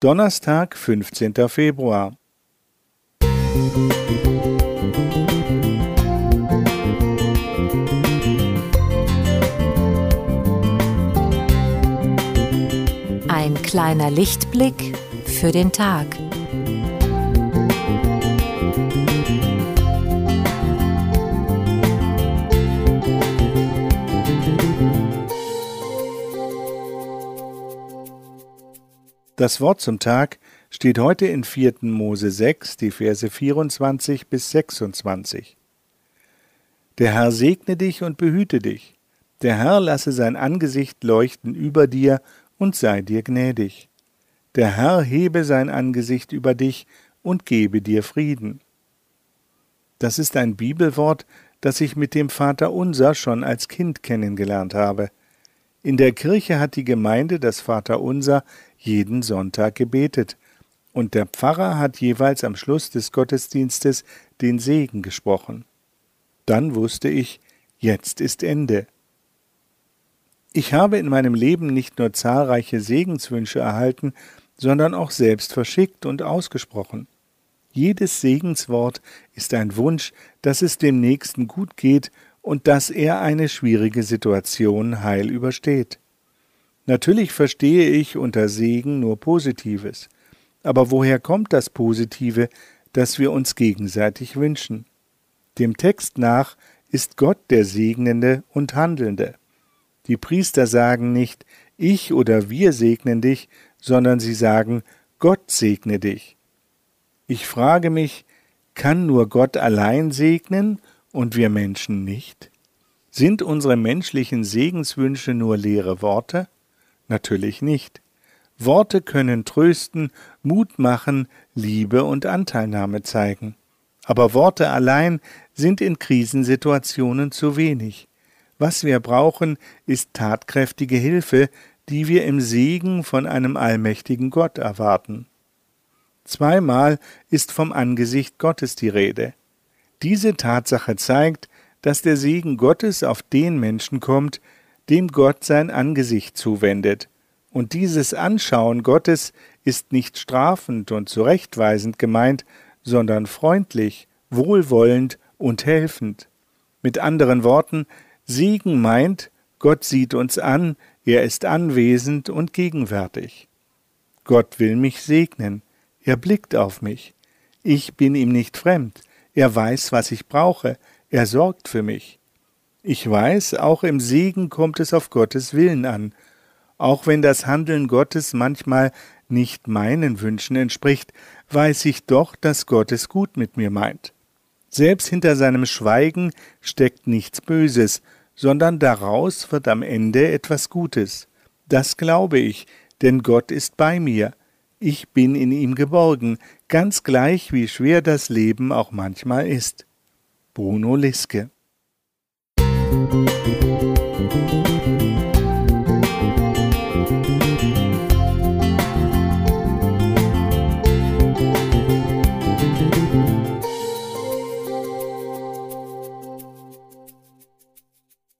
Donnerstag, 15. Februar. Ein kleiner Lichtblick für den Tag. Das Wort zum Tag steht heute in 4. Mose 6, die Verse 24 bis 26. Der Herr segne dich und behüte dich. Der Herr lasse sein Angesicht leuchten über dir und sei dir gnädig. Der Herr hebe sein Angesicht über dich und gebe dir Frieden. Das ist ein Bibelwort, das ich mit dem Vater Unser schon als Kind kennengelernt habe. In der Kirche hat die Gemeinde das Vaterunser jeden Sonntag gebetet, und der Pfarrer hat jeweils am Schluss des Gottesdienstes den Segen gesprochen. Dann wusste ich, jetzt ist Ende. Ich habe in meinem Leben nicht nur zahlreiche Segenswünsche erhalten, sondern auch selbst verschickt und ausgesprochen. Jedes Segenswort ist ein Wunsch, dass es dem Nächsten gut geht und dass er eine schwierige Situation heil übersteht. Natürlich verstehe ich unter Segen nur Positives, aber woher kommt das Positive, das wir uns gegenseitig wünschen? Dem Text nach ist Gott der Segnende und Handelnde. Die Priester sagen nicht, ich oder wir segnen dich, sondern sie sagen, Gott segne dich. Ich frage mich, kann nur Gott allein segnen und wir Menschen nicht? Sind unsere menschlichen Segenswünsche nur leere Worte? Natürlich nicht. Worte können trösten, Mut machen, Liebe und Anteilnahme zeigen. Aber Worte allein sind in Krisensituationen zu wenig. Was wir brauchen, ist tatkräftige Hilfe, die wir im Segen von einem allmächtigen Gott erwarten. Zweimal ist vom Angesicht Gottes die Rede. Diese Tatsache zeigt, dass der Segen Gottes auf den Menschen kommt, dem Gott sein Angesicht zuwendet, und dieses Anschauen Gottes ist nicht strafend und zurechtweisend gemeint, sondern freundlich, wohlwollend und helfend. Mit anderen Worten, Segen meint, Gott sieht uns an, er ist anwesend und gegenwärtig. Gott will mich segnen, er blickt auf mich. Ich bin ihm nicht fremd, er weiß, was ich brauche, er sorgt für mich. Ich weiß, auch im Segen kommt es auf Gottes Willen an, auch wenn das Handeln Gottes manchmal nicht meinen Wünschen entspricht, weiß ich doch, dass Gott es gut mit mir meint. Selbst hinter seinem Schweigen steckt nichts Böses, sondern daraus wird am Ende etwas Gutes. Das glaube ich, denn Gott ist bei mir. Ich bin in ihm geborgen, ganz gleich wie schwer das Leben auch manchmal ist. Bruno Liske Musik